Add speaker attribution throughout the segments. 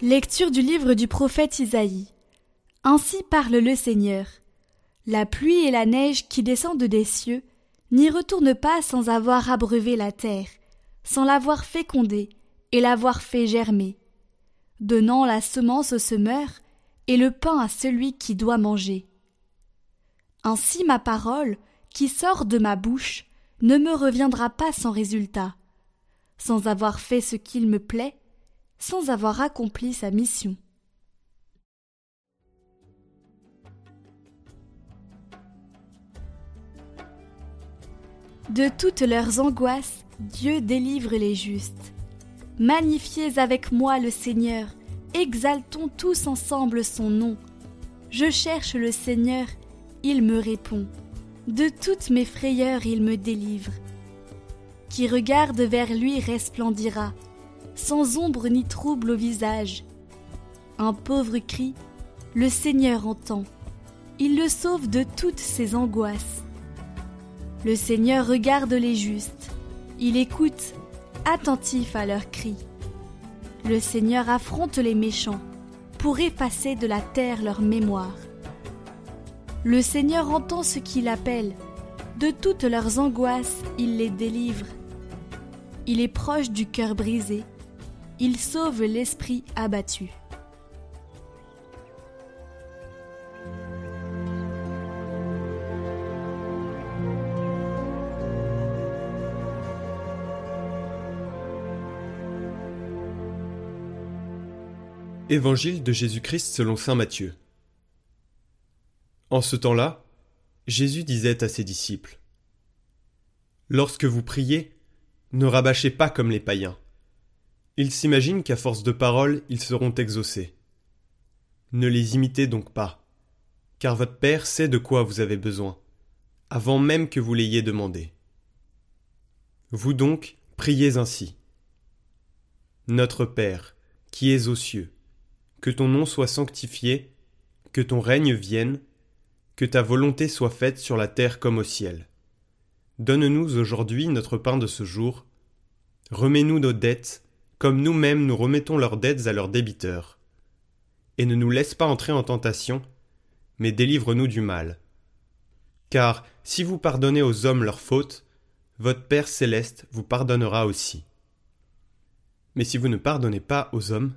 Speaker 1: Lecture du livre du prophète Isaïe. Ainsi parle le Seigneur. La pluie et la neige qui descendent des cieux n'y retournent pas sans avoir abreuvé la terre, sans l'avoir fécondée et l'avoir fait germer, donnant la semence au semeur et le pain à celui qui doit manger. Ainsi ma parole, qui sort de ma bouche, ne me reviendra pas sans résultat, sans avoir fait ce qu'il me plaît, sans avoir accompli sa mission. De toutes leurs angoisses, Dieu délivre les justes. Magnifiez avec moi le Seigneur, exaltons tous ensemble son nom. Je cherche le Seigneur, il me répond. De toutes mes frayeurs il me délivre. Qui regarde vers lui resplendira, sans ombre ni trouble au visage. Un pauvre cri, le Seigneur entend. Il le sauve de toutes ses angoisses. Le Seigneur regarde les justes. Il écoute, attentif à leurs cris. Le Seigneur affronte les méchants pour effacer de la terre leur mémoire. Le Seigneur entend ce qu'il appelle. De toutes leurs angoisses, il les délivre. Il est proche du cœur brisé il sauve l'esprit abattu.
Speaker 2: Évangile de Jésus-Christ selon Saint Matthieu. En ce temps-là, Jésus disait à ses disciples Lorsque vous priez, ne rabâchez pas comme les païens ils s'imaginent qu'à force de paroles, ils seront exaucés. Ne les imitez donc pas, car votre Père sait de quoi vous avez besoin, avant même que vous l'ayez demandé. Vous donc, priez ainsi. Notre Père, qui es aux cieux, que ton nom soit sanctifié, que ton règne vienne, que ta volonté soit faite sur la terre comme au ciel. Donne-nous aujourd'hui notre pain de ce jour. Remets-nous nos dettes, comme nous-mêmes nous remettons leurs dettes à leurs débiteurs. Et ne nous laisse pas entrer en tentation, mais délivre-nous du mal. Car si vous pardonnez aux hommes leurs fautes, votre Père céleste vous pardonnera aussi. Mais si vous ne pardonnez pas aux hommes,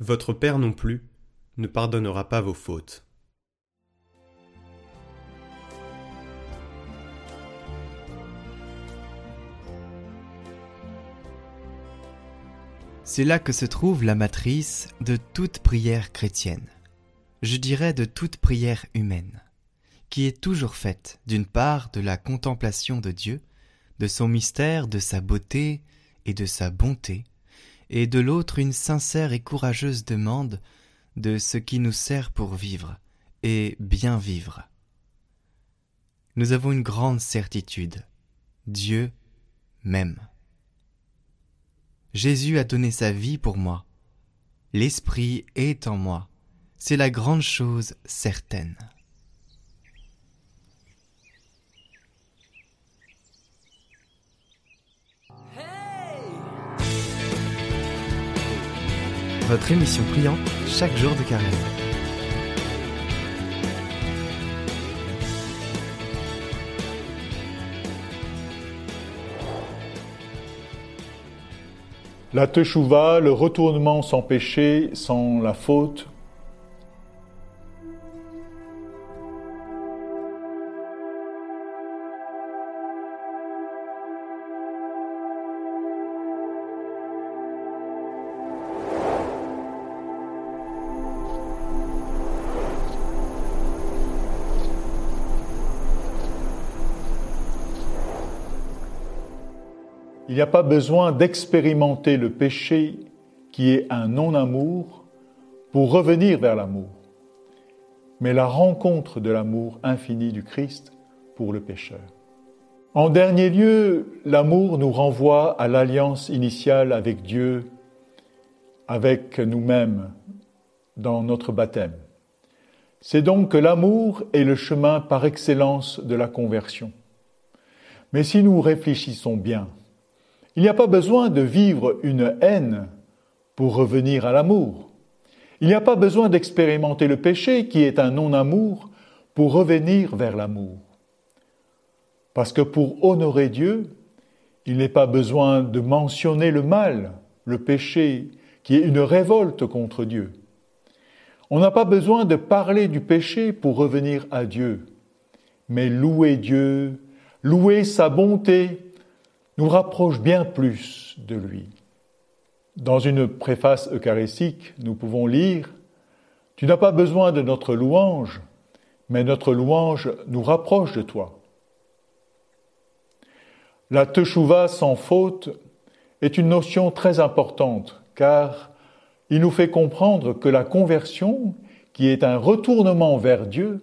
Speaker 2: votre Père non plus ne pardonnera pas vos fautes.
Speaker 3: C'est là que se trouve la matrice de toute prière chrétienne, je dirais de toute prière humaine, qui est toujours faite d'une part de la contemplation de Dieu, de son mystère, de sa beauté et de sa bonté, et de l'autre une sincère et courageuse demande de ce qui nous sert pour vivre, et bien vivre. Nous avons une grande certitude, Dieu m'aime. Jésus a donné sa vie pour moi. L'Esprit est en moi. C'est la grande chose certaine. Votre émission priante chaque jour de carême.
Speaker 4: La teshuva, le retournement sans péché, sans la faute, Il n'y a pas besoin d'expérimenter le péché qui est un non-amour pour revenir vers l'amour, mais la rencontre de l'amour infini du Christ pour le pécheur. En dernier lieu, l'amour nous renvoie à l'alliance initiale avec Dieu, avec nous-mêmes, dans notre baptême. C'est donc que l'amour est le chemin par excellence de la conversion. Mais si nous réfléchissons bien, il n'y a pas besoin de vivre une haine pour revenir à l'amour. Il n'y a pas besoin d'expérimenter le péché qui est un non-amour pour revenir vers l'amour. Parce que pour honorer Dieu, il n'est pas besoin de mentionner le mal, le péché, qui est une révolte contre Dieu. On n'a pas besoin de parler du péché pour revenir à Dieu, mais louer Dieu, louer sa bonté, nous rapproche bien plus de lui. Dans une préface eucharistique, nous pouvons lire Tu n'as pas besoin de notre louange, mais notre louange nous rapproche de toi. La teshuva sans faute est une notion très importante car il nous fait comprendre que la conversion, qui est un retournement vers Dieu,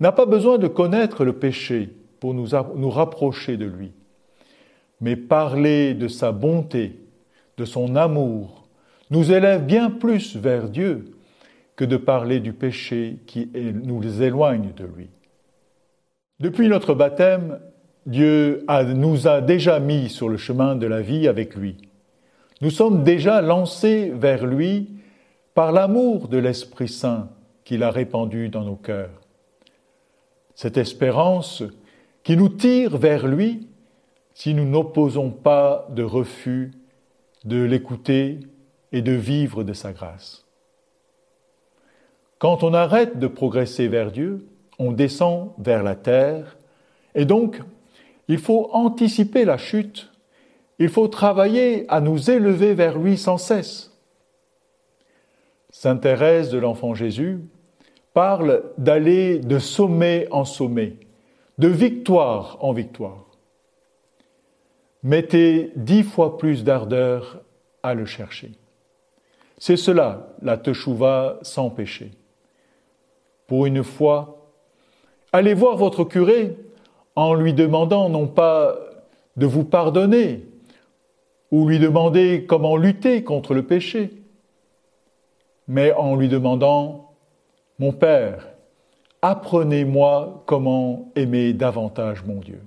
Speaker 4: n'a pas besoin de connaître le péché pour nous, nous rapprocher de lui, mais parler de sa bonté, de son amour, nous élève bien plus vers Dieu que de parler du péché qui nous éloigne de lui. Depuis notre baptême, Dieu nous a déjà mis sur le chemin de la vie avec lui. Nous sommes déjà lancés vers lui par l'amour de l'Esprit Saint qu'il a répandu dans nos cœurs. Cette espérance qui nous tire vers lui si nous n'opposons pas de refus de l'écouter et de vivre de sa grâce. Quand on arrête de progresser vers Dieu, on descend vers la terre, et donc il faut anticiper la chute, il faut travailler à nous élever vers lui sans cesse. Sainte Thérèse de l'Enfant Jésus parle d'aller de sommet en sommet, de victoire en victoire. Mettez dix fois plus d'ardeur à le chercher. C'est cela, la teshuva sans péché. Pour une fois, allez voir votre curé en lui demandant non pas de vous pardonner, ou lui demander comment lutter contre le péché, mais en lui demandant, Mon Père, apprenez-moi comment aimer davantage mon Dieu.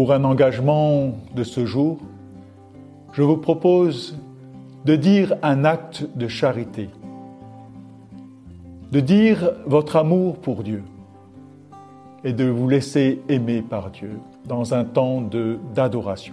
Speaker 4: Pour un engagement de ce jour, je vous propose de dire un acte de charité, de dire votre amour pour Dieu et de vous laisser aimer par Dieu dans un temps d'adoration.